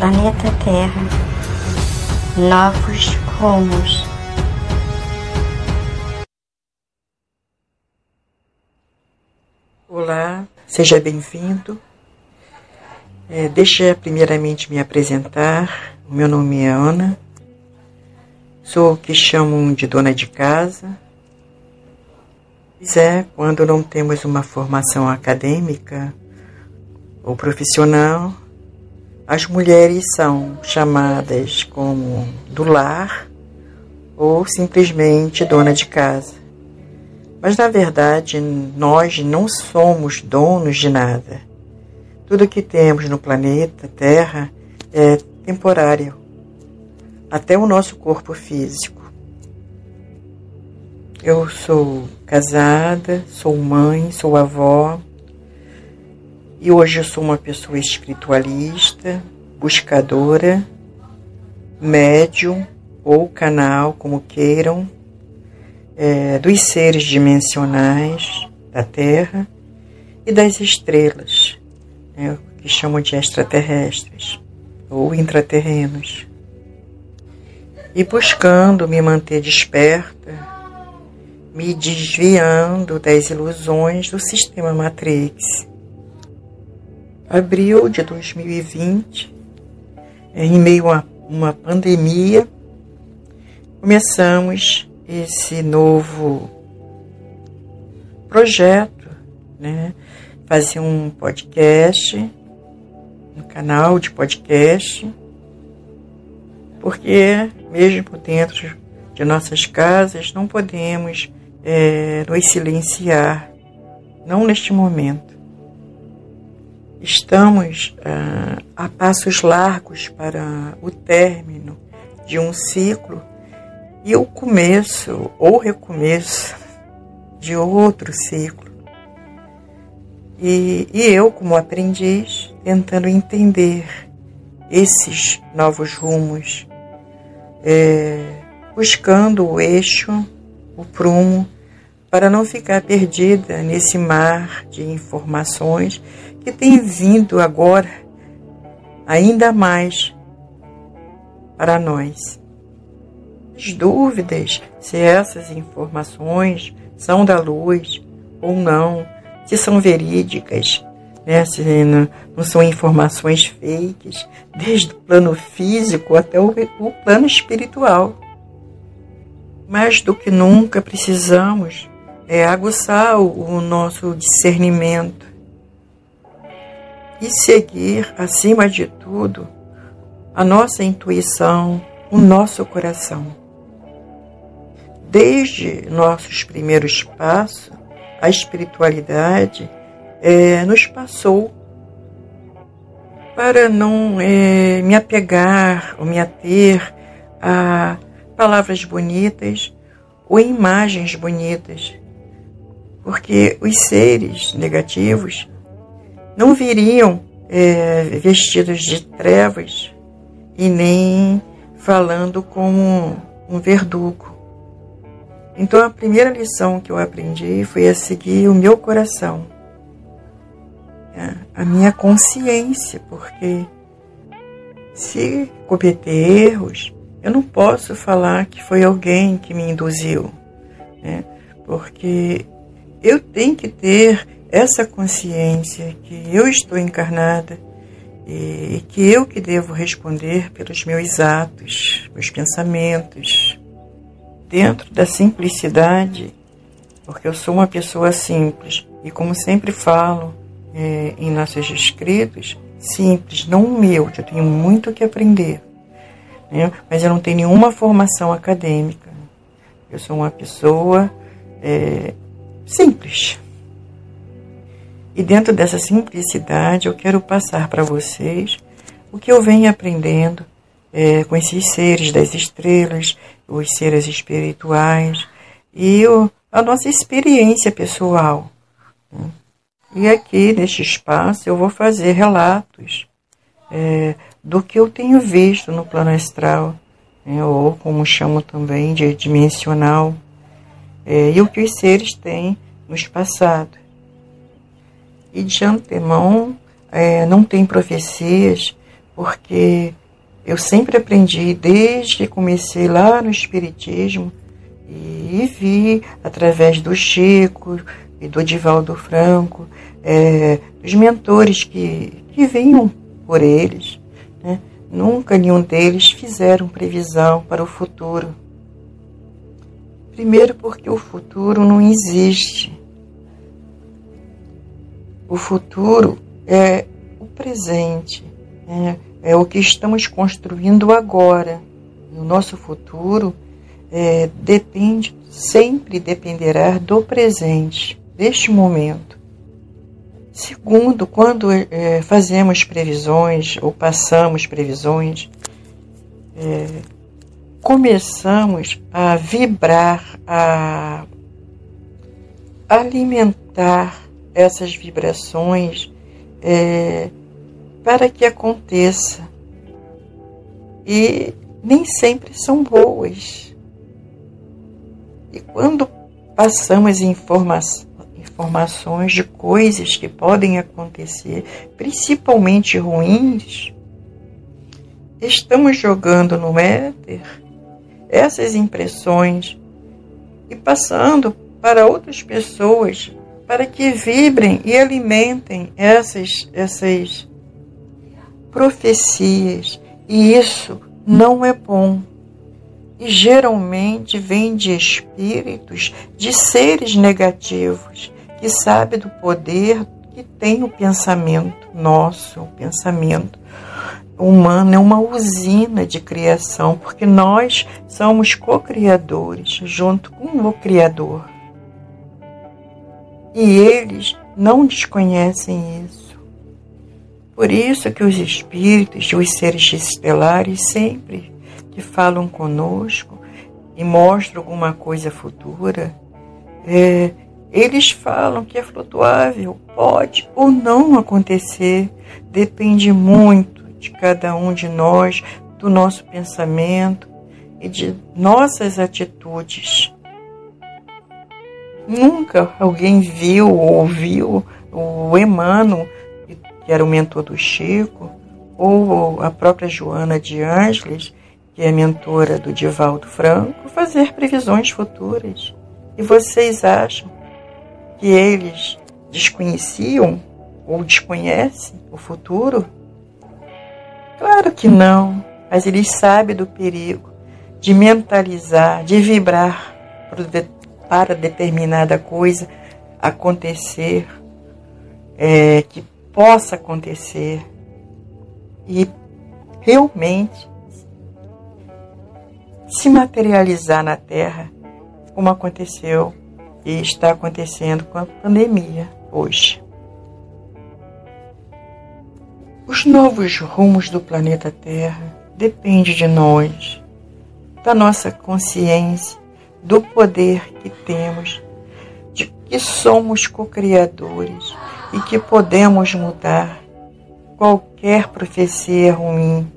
planeta Terra novos rumos. Olá, seja bem-vindo. É, deixa primeiramente me apresentar. O meu nome é Ana. Sou o que chamam de dona de casa. Pois é, quando não temos uma formação acadêmica ou profissional, as mulheres são chamadas como do lar ou simplesmente dona de casa. Mas na verdade, nós não somos donos de nada. Tudo que temos no planeta Terra é temporário, até o nosso corpo físico. Eu sou casada, sou mãe, sou avó, e hoje eu sou uma pessoa espiritualista, buscadora, médium ou canal, como queiram, é, dos seres dimensionais da Terra e das estrelas, né, que chamam de extraterrestres ou intraterrenos. E buscando me manter desperta, me desviando das ilusões do sistema Matrix abril de 2020, em meio a uma pandemia, começamos esse novo projeto, né? Fazer um podcast, um canal de podcast, porque mesmo dentro de nossas casas não podemos é, nos silenciar, não neste momento. Estamos uh, a passos largos para o término de um ciclo e o começo ou recomeço de outro ciclo. E, e eu, como aprendiz, tentando entender esses novos rumos, é, buscando o eixo, o prumo, para não ficar perdida nesse mar de informações que tem vindo agora ainda mais para nós. As dúvidas se essas informações são da luz ou não, se são verídicas, né? se não, são informações fakes, desde o plano físico até o, plano espiritual. Mais do que nunca precisamos é aguçar o nosso discernimento e seguir, acima de tudo, a nossa intuição, o nosso coração. Desde nossos primeiros passos, a espiritualidade é, nos passou para não é, me apegar ou me ater a palavras bonitas ou imagens bonitas, porque os seres negativos não viriam é, vestidos de trevas e nem falando como um verdugo. Então a primeira lição que eu aprendi foi a seguir o meu coração, é, a minha consciência, porque se cometer erros, eu não posso falar que foi alguém que me induziu, né? porque eu tenho que ter essa consciência que eu estou encarnada e que eu que devo responder pelos meus atos, meus pensamentos, dentro da simplicidade, porque eu sou uma pessoa simples e como sempre falo é, em nossos escritos, simples, não humilde, eu tenho muito que aprender, né? mas eu não tenho nenhuma formação acadêmica, eu sou uma pessoa é, simples. E dentro dessa simplicidade, eu quero passar para vocês o que eu venho aprendendo é, com esses seres das estrelas, os seres espirituais e o, a nossa experiência pessoal. Né? E aqui, neste espaço, eu vou fazer relatos é, do que eu tenho visto no plano astral, né, ou como chamo também de dimensional, é, e o que os seres têm nos passado. E de antemão, é, não tem profecias porque eu sempre aprendi desde que comecei lá no Espiritismo e vi através do Chico e do Divaldo Franco, é, os mentores que, que vinham por eles. Né? Nunca nenhum deles fizeram previsão para o futuro. Primeiro, porque o futuro não existe. O futuro é o presente, é, é o que estamos construindo agora. O nosso futuro é, depende, sempre dependerá do presente, deste momento. Segundo, quando é, fazemos previsões ou passamos previsões, é, começamos a vibrar, a alimentar essas vibrações é, para que aconteça. E nem sempre são boas. E quando passamos informa informações de coisas que podem acontecer, principalmente ruins, estamos jogando no éter essas impressões e passando para outras pessoas para que vibrem e alimentem essas, essas profecias. E isso não é bom. E geralmente vem de espíritos, de seres negativos, que sabem do poder que tem o pensamento nosso, o pensamento humano é uma usina de criação, porque nós somos co-criadores junto com o Criador. E eles não desconhecem isso. Por isso que os espíritos, os seres estelares, sempre que falam conosco e mostram alguma coisa futura, é, eles falam que é flutuável, pode ou não acontecer, depende muito de cada um de nós, do nosso pensamento e de nossas atitudes. Nunca alguém viu ou ouviu o Emmanuel, que era o mentor do Chico, ou a própria Joana de Ângeles, que é mentora do Divaldo Franco, fazer previsões futuras. E vocês acham que eles desconheciam ou desconhecem o futuro? Claro que não, mas eles sabem do perigo de mentalizar, de vibrar para determinada coisa acontecer, é, que possa acontecer e realmente se materializar na Terra, como aconteceu e está acontecendo com a pandemia hoje. Os novos rumos do planeta Terra dependem de nós, da nossa consciência do poder que temos, de que somos co-criadores e que podemos mudar qualquer profecia ruim.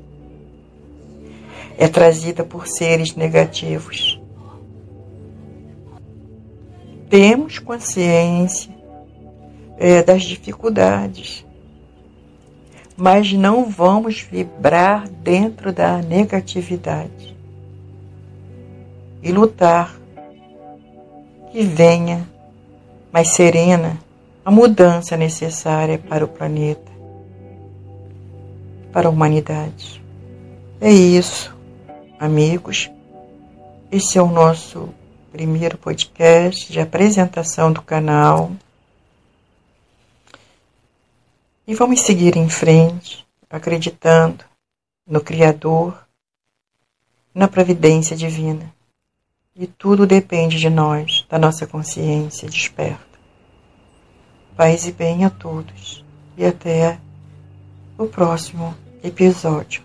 É trazida por seres negativos. Temos consciência é, das dificuldades, mas não vamos vibrar dentro da negatividade e lutar. Que venha, mais serena, a mudança necessária para o planeta, para a humanidade. É isso, amigos. Esse é o nosso primeiro podcast de apresentação do canal. E vamos seguir em frente, acreditando no Criador, na providência divina. E tudo depende de nós, da nossa consciência desperta. Paz e bem a todos. E até o próximo episódio.